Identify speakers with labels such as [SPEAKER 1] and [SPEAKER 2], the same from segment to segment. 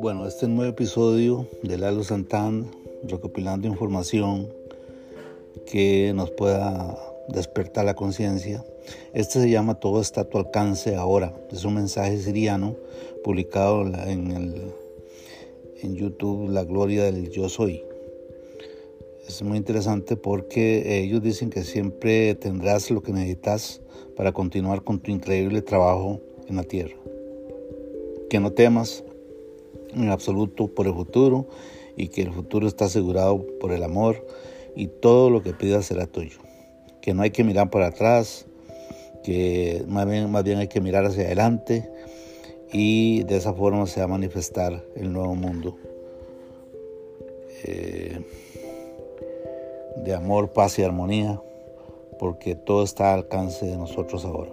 [SPEAKER 1] Bueno, este nuevo episodio de Lalo Santana, recopilando información que nos pueda despertar la conciencia. Este se llama Todo está a tu alcance ahora. Es un mensaje siriano publicado en, el, en YouTube, La Gloria del Yo Soy. Es muy interesante porque ellos dicen que siempre tendrás lo que necesitas para continuar con tu increíble trabajo en la tierra. Que no temas en absoluto por el futuro y que el futuro está asegurado por el amor y todo lo que pidas será tuyo. Que no hay que mirar para atrás, que más bien, más bien hay que mirar hacia adelante y de esa forma se va a manifestar el nuevo mundo eh, de amor, paz y armonía, porque todo está al alcance de nosotros ahora.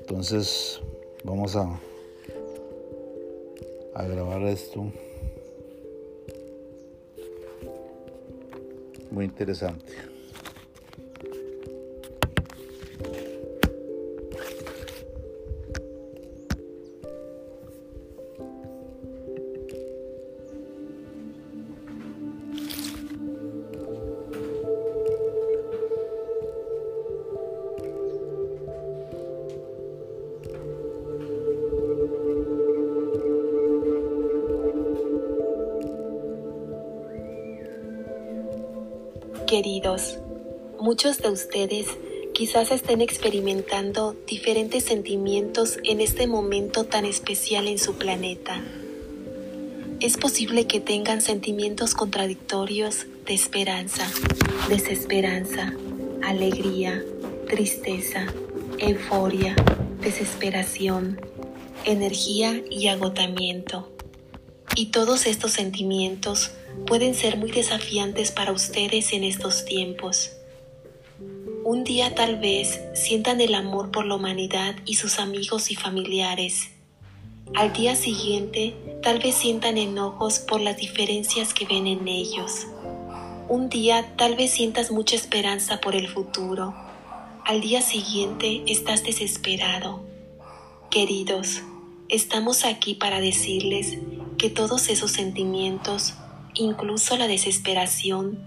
[SPEAKER 1] Entonces vamos a a grabar esto. Muy interesante.
[SPEAKER 2] Queridos, muchos de ustedes quizás estén experimentando diferentes sentimientos en este momento tan especial en su planeta. Es posible que tengan sentimientos contradictorios de esperanza, desesperanza, alegría, tristeza, euforia, desesperación, energía y agotamiento. Y todos estos sentimientos pueden ser muy desafiantes para ustedes en estos tiempos. Un día tal vez sientan el amor por la humanidad y sus amigos y familiares. Al día siguiente tal vez sientan enojos por las diferencias que ven en ellos. Un día tal vez sientas mucha esperanza por el futuro. Al día siguiente estás desesperado. Queridos, estamos aquí para decirles que todos esos sentimientos incluso la desesperación,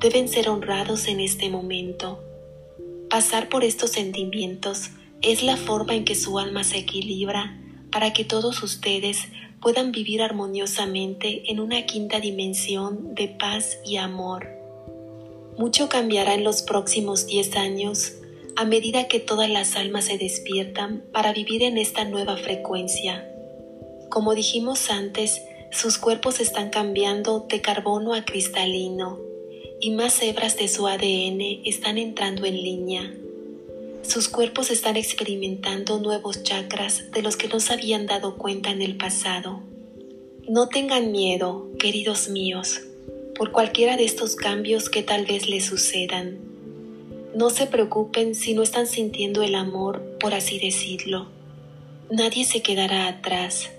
[SPEAKER 2] deben ser honrados en este momento. Pasar por estos sentimientos es la forma en que su alma se equilibra para que todos ustedes puedan vivir armoniosamente en una quinta dimensión de paz y amor. Mucho cambiará en los próximos 10 años a medida que todas las almas se despiertan para vivir en esta nueva frecuencia. Como dijimos antes, sus cuerpos están cambiando de carbono a cristalino y más hebras de su ADN están entrando en línea. Sus cuerpos están experimentando nuevos chakras de los que no se habían dado cuenta en el pasado. No tengan miedo, queridos míos, por cualquiera de estos cambios que tal vez les sucedan. No se preocupen si no están sintiendo el amor, por así decirlo. Nadie se quedará atrás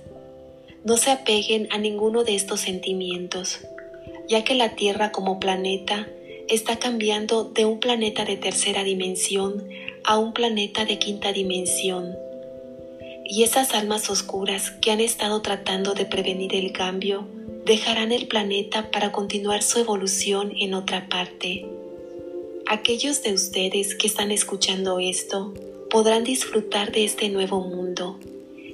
[SPEAKER 2] no se apeguen a ninguno de estos sentimientos, ya que la Tierra como planeta está cambiando de un planeta de tercera dimensión a un planeta de quinta dimensión. Y esas almas oscuras que han estado tratando de prevenir el cambio dejarán el planeta para continuar su evolución en otra parte. Aquellos de ustedes que están escuchando esto podrán disfrutar de este nuevo mundo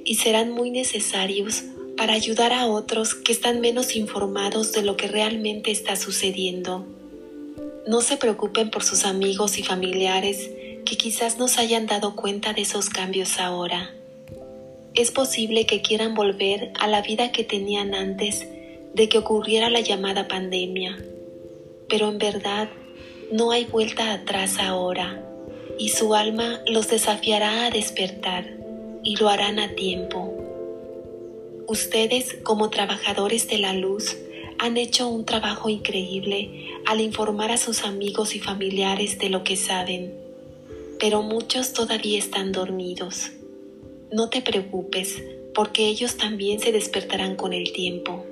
[SPEAKER 2] y serán muy necesarios para ayudar a otros que están menos informados de lo que realmente está sucediendo. No se preocupen por sus amigos y familiares que quizás no se hayan dado cuenta de esos cambios ahora. Es posible que quieran volver a la vida que tenían antes de que ocurriera la llamada pandemia, pero en verdad no hay vuelta atrás ahora y su alma los desafiará a despertar y lo harán a tiempo. Ustedes, como trabajadores de la luz, han hecho un trabajo increíble al informar a sus amigos y familiares de lo que saben, pero muchos todavía están dormidos. No te preocupes, porque ellos también se despertarán con el tiempo.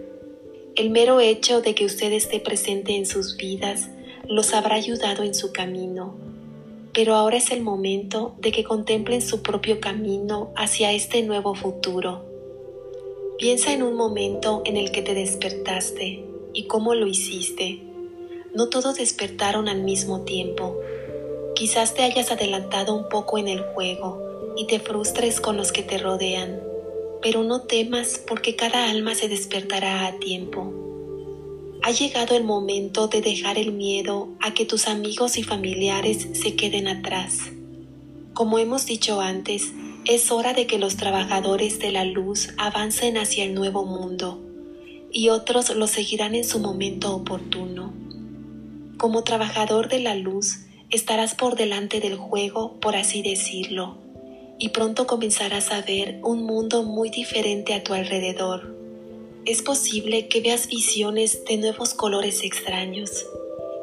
[SPEAKER 2] El mero hecho de que usted esté presente en sus vidas los habrá ayudado en su camino, pero ahora es el momento de que contemplen su propio camino hacia este nuevo futuro. Piensa en un momento en el que te despertaste y cómo lo hiciste. No todos despertaron al mismo tiempo. Quizás te hayas adelantado un poco en el juego y te frustres con los que te rodean, pero no temas porque cada alma se despertará a tiempo. Ha llegado el momento de dejar el miedo a que tus amigos y familiares se queden atrás. Como hemos dicho antes, es hora de que los trabajadores de la luz avancen hacia el nuevo mundo y otros lo seguirán en su momento oportuno. Como trabajador de la luz, estarás por delante del juego, por así decirlo, y pronto comenzarás a ver un mundo muy diferente a tu alrededor es posible que veas visiones de nuevos colores extraños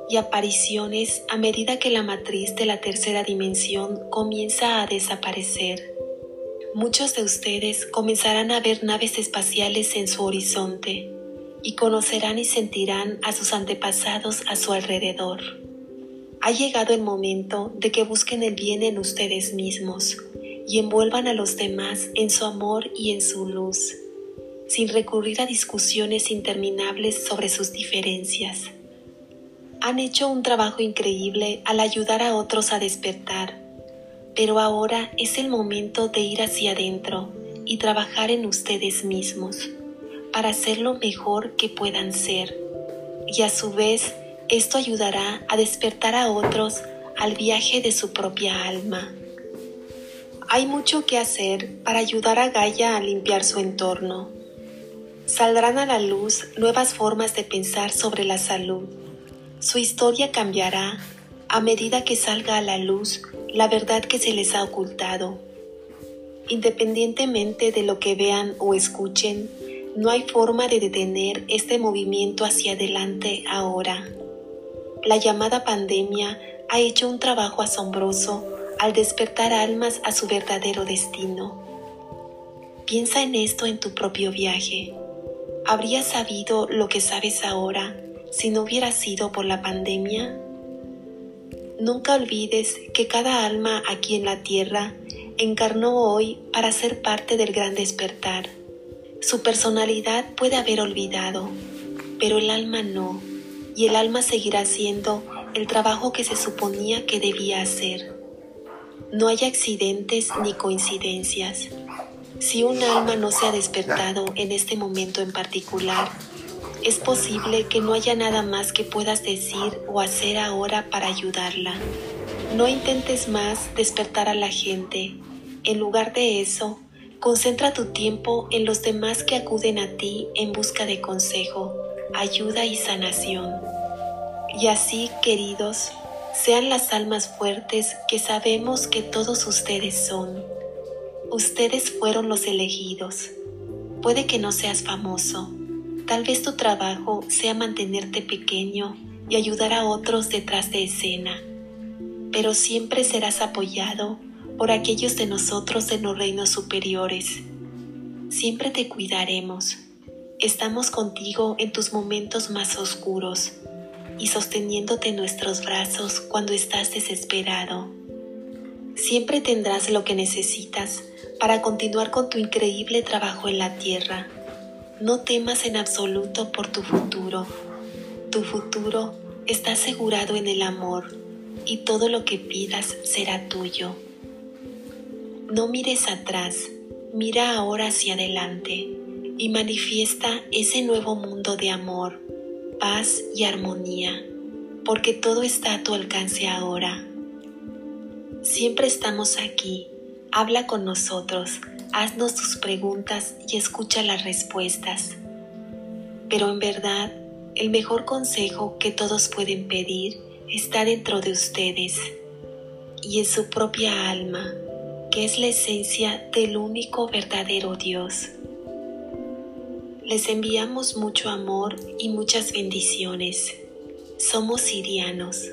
[SPEAKER 2] y apariciones a medida que la matriz de la tercera dimensión comienza a desaparecer. Muchos de ustedes comenzarán a ver naves espaciales en su horizonte y conocerán y sentirán a sus antepasados a su alrededor. Ha llegado el momento de que busquen el bien en ustedes mismos y envuelvan a los demás en su amor y en su luz sin recurrir a discusiones interminables sobre sus diferencias. Han hecho un trabajo increíble al ayudar a otros a despertar, pero ahora es el momento de ir hacia adentro y trabajar en ustedes mismos para ser lo mejor que puedan ser. Y a su vez, esto ayudará a despertar a otros al viaje de su propia alma. Hay mucho que hacer para ayudar a Gaia a limpiar su entorno Saldrán a la luz nuevas formas de pensar sobre la salud. Su historia cambiará a medida que salga a la luz la verdad que se les ha ocultado. Independientemente de lo que vean o escuchen, no hay forma de detener este movimiento hacia adelante ahora. La llamada pandemia ha hecho un trabajo asombroso al despertar almas a su verdadero destino. Piensa en esto en tu propio viaje. ¿Habrías sabido lo que sabes ahora si no hubiera sido por la pandemia? Nunca olvides que cada alma aquí en la tierra encarnó hoy para ser parte del gran despertar. Su personalidad puede haber olvidado, pero el alma no, y el alma seguirá haciendo el trabajo que se suponía que debía hacer. No hay accidentes ni coincidencias. Si un alma no se ha despertado en este momento en particular, es posible que no haya nada más que puedas decir o hacer ahora para ayudarla. No intentes más despertar a la gente. En lugar de eso, concentra tu tiempo en los demás que acuden a ti en busca de consejo, ayuda y sanación. Y así, queridos, sean las almas fuertes que sabemos que todos ustedes son. Ustedes fueron los elegidos. Puede que no seas famoso. Tal vez tu trabajo sea mantenerte pequeño y ayudar a otros detrás de escena. Pero siempre serás apoyado por aquellos de nosotros en los reinos superiores. Siempre te cuidaremos. Estamos contigo en tus momentos más oscuros y sosteniéndote en nuestros brazos cuando estás desesperado. Siempre tendrás lo que necesitas para continuar con tu increíble trabajo en la tierra. No temas en absoluto por tu futuro. Tu futuro está asegurado en el amor y todo lo que pidas será tuyo. No mires atrás, mira ahora hacia adelante y manifiesta ese nuevo mundo de amor, paz y armonía, porque todo está a tu alcance ahora. Siempre estamos aquí Habla con nosotros, haznos tus preguntas y escucha las respuestas. Pero en verdad, el mejor consejo que todos pueden pedir está dentro de ustedes y en su propia alma, que es la esencia del único verdadero Dios. Les enviamos mucho amor y muchas bendiciones. Somos sirianos.